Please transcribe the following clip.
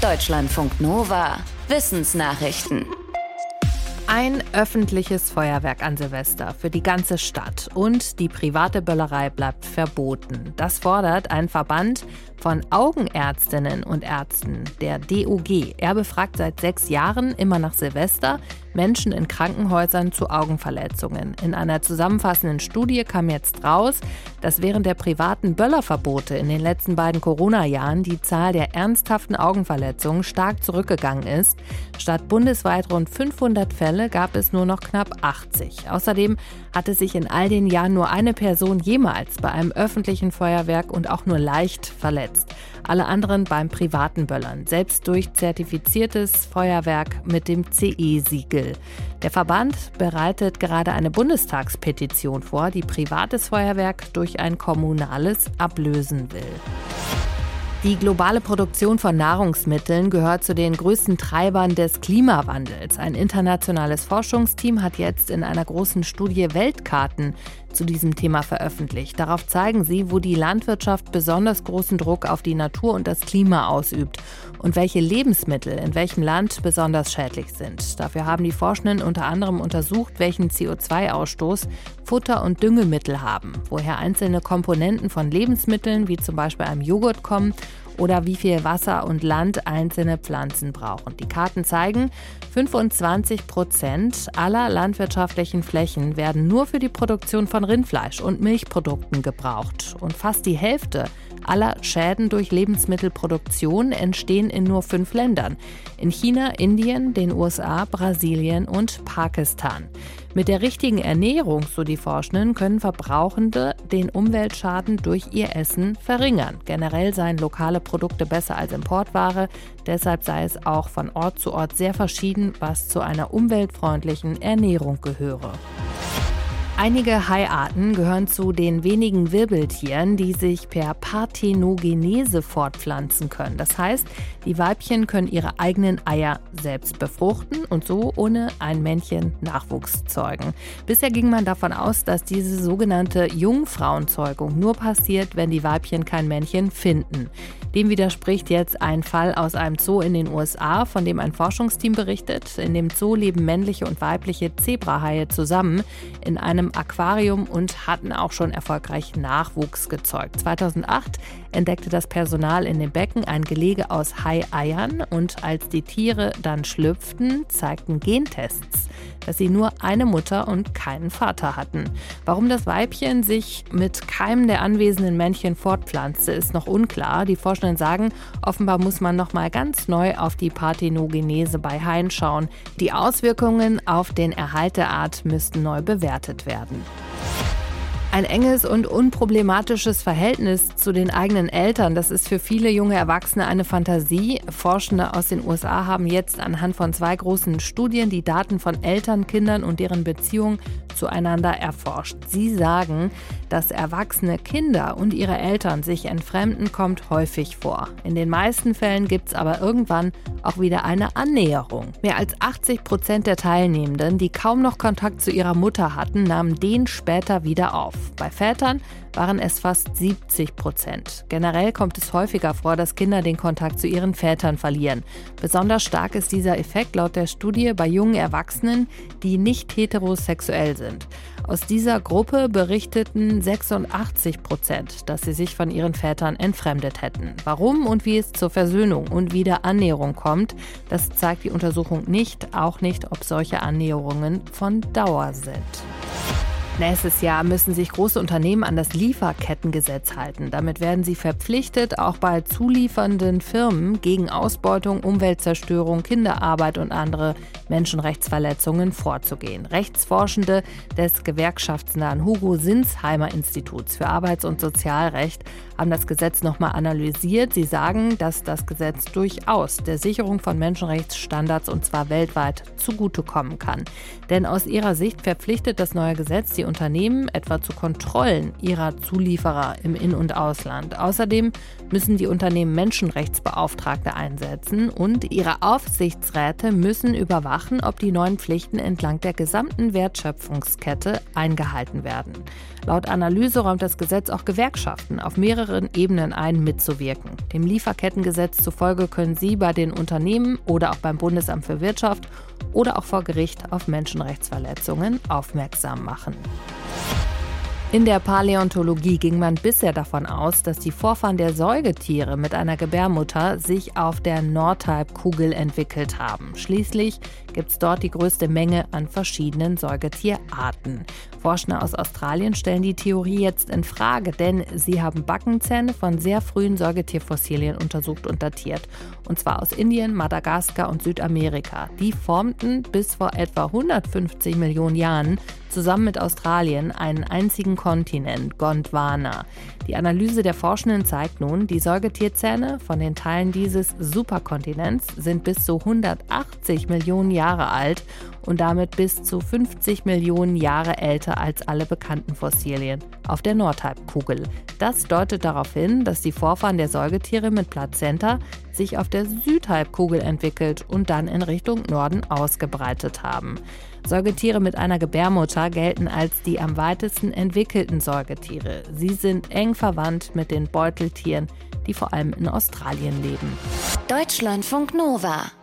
Deutschlandfunk Nova. Wissensnachrichten. Ein öffentliches Feuerwerk an Silvester für die ganze Stadt und die private Böllerei bleibt verboten. Das fordert ein Verband von Augenärztinnen und Ärzten, der DOG. Er befragt seit sechs Jahren immer nach Silvester Menschen in Krankenhäusern zu Augenverletzungen. In einer zusammenfassenden Studie kam jetzt raus, dass während der privaten Böllerverbote in den letzten beiden Corona-Jahren die Zahl der ernsthaften Augenverletzungen stark zurückgegangen ist. Statt bundesweit rund 500 Fälle gab es nur noch knapp 80. Außerdem hatte sich in all den Jahren nur eine Person jemals bei einem öffentlichen Feuerwerk und auch nur leicht verletzt eingesetzt. Alle anderen beim privaten Böllern, selbst durch zertifiziertes Feuerwerk mit dem CE-Siegel. Der Verband bereitet gerade eine Bundestagspetition vor, die privates Feuerwerk durch ein kommunales ablösen will. Die globale Produktion von Nahrungsmitteln gehört zu den größten Treibern des Klimawandels. Ein internationales Forschungsteam hat jetzt in einer großen Studie Weltkarten zu diesem Thema veröffentlicht. Darauf zeigen sie, wo die Landwirtschaft besonders großen Druck auf die Natur und das Klima ausübt und welche Lebensmittel in welchem Land besonders schädlich sind. Dafür haben die Forschenden unter anderem untersucht, welchen CO2-Ausstoß Futter und Düngemittel haben, woher einzelne Komponenten von Lebensmitteln wie zum Beispiel einem Joghurt kommen oder wie viel Wasser und Land einzelne Pflanzen brauchen. Die Karten zeigen, 25 Prozent aller landwirtschaftlichen Flächen werden nur für die Produktion von Rindfleisch und Milchprodukten gebraucht. Und fast die Hälfte aller Schäden durch Lebensmittelproduktion entstehen in nur fünf Ländern. In China, Indien, den USA, Brasilien und Pakistan. Mit der richtigen Ernährung, so die Forschenden, können Verbrauchende den Umweltschaden durch ihr Essen verringern. Generell seien lokale Produkte besser als Importware. Deshalb sei es auch von Ort zu Ort sehr verschieden, was zu einer umweltfreundlichen Ernährung gehöre. Einige Haiarten gehören zu den wenigen Wirbeltieren, die sich per Parthenogenese fortpflanzen können. Das heißt, die Weibchen können ihre eigenen Eier selbst befruchten und so ohne ein Männchen Nachwuchs zeugen. Bisher ging man davon aus, dass diese sogenannte Jungfrauenzeugung nur passiert, wenn die Weibchen kein Männchen finden. Dem widerspricht jetzt ein Fall aus einem Zoo in den USA, von dem ein Forschungsteam berichtet. In dem Zoo leben männliche und weibliche Zebrahaie zusammen in einem Aquarium und hatten auch schon erfolgreich Nachwuchs gezeugt. 2008 entdeckte das Personal in dem Becken ein Gelege aus Hai-Eiern und als die Tiere dann schlüpften, zeigten Gentests, dass sie nur eine Mutter und keinen Vater hatten. Warum das Weibchen sich mit keinem der anwesenden Männchen fortpflanzte, ist noch unklar. Die Forschenden sagen, offenbar muss man noch mal ganz neu auf die Parthenogenese bei Haien schauen. Die Auswirkungen auf den Erhalt der Art müssten neu bewertet werden. Ein enges und unproblematisches Verhältnis zu den eigenen Eltern, das ist für viele junge Erwachsene eine Fantasie. Forschende aus den USA haben jetzt anhand von zwei großen Studien die Daten von Eltern, Kindern und deren Beziehung zueinander erforscht. Sie sagen, dass erwachsene Kinder und ihre Eltern sich entfremden, kommt häufig vor. In den meisten Fällen gibt es aber irgendwann auch wieder eine Annäherung. Mehr als 80 Prozent der Teilnehmenden, die kaum noch Kontakt zu ihrer Mutter hatten, nahmen den später wieder auf. Bei Vätern waren es fast 70 Prozent. Generell kommt es häufiger vor, dass Kinder den Kontakt zu ihren Vätern verlieren. Besonders stark ist dieser Effekt laut der Studie bei jungen Erwachsenen, die nicht heterosexuell sind. Aus dieser Gruppe berichteten 86 Prozent, dass sie sich von ihren Vätern entfremdet hätten. Warum und wie es zur Versöhnung und Wiederannäherung kommt, das zeigt die Untersuchung nicht, auch nicht, ob solche Annäherungen von Dauer sind. Nächstes Jahr müssen sich große Unternehmen an das Lieferkettengesetz halten. Damit werden sie verpflichtet, auch bei zuliefernden Firmen gegen Ausbeutung, Umweltzerstörung, Kinderarbeit und andere Menschenrechtsverletzungen vorzugehen. Rechtsforschende des gewerkschaftsnahen Hugo Sinsheimer Instituts für Arbeits- und Sozialrecht haben das Gesetz nochmal analysiert. Sie sagen, dass das Gesetz durchaus der Sicherung von Menschenrechtsstandards und zwar weltweit zugutekommen kann. Denn aus ihrer Sicht verpflichtet das neue Gesetz die Unternehmen etwa zu Kontrollen ihrer Zulieferer im In- und Ausland. Außerdem müssen die Unternehmen Menschenrechtsbeauftragte einsetzen und ihre Aufsichtsräte müssen überwachen, ob die neuen Pflichten entlang der gesamten Wertschöpfungskette eingehalten werden. Laut Analyse räumt das Gesetz auch Gewerkschaften auf mehreren Ebenen ein, mitzuwirken. Dem Lieferkettengesetz zufolge können sie bei den Unternehmen oder auch beim Bundesamt für Wirtschaft oder auch vor Gericht auf Menschenrechtsverletzungen aufmerksam machen. In der Paläontologie ging man bisher davon aus, dass die Vorfahren der Säugetiere mit einer Gebärmutter sich auf der Nordhalbkugel entwickelt haben. Schließlich gibt es dort die größte Menge an verschiedenen Säugetierarten. Forscher aus Australien stellen die Theorie jetzt in Frage, denn sie haben Backenzähne von sehr frühen Säugetierfossilien untersucht und datiert. Und zwar aus Indien, Madagaskar und Südamerika. Die formten bis vor etwa 150 Millionen Jahren zusammen mit Australien einen einzigen Kontinent, Gondwana. Die Analyse der Forschenden zeigt nun, die Säugetierzähne von den Teilen dieses Superkontinents sind bis zu 180 Millionen Jahre alt und damit bis zu 50 Millionen Jahre älter als alle bekannten Fossilien auf der Nordhalbkugel. Das deutet darauf hin, dass die Vorfahren der Säugetiere mit Plazenta sich auf der Südhalbkugel entwickelt und dann in Richtung Norden ausgebreitet haben. Säugetiere mit einer Gebärmutter gelten als die am weitesten entwickelten Säugetiere. Sie sind eng verwandt mit den Beuteltieren, die vor allem in Australien leben. Deutschlandfunk Nova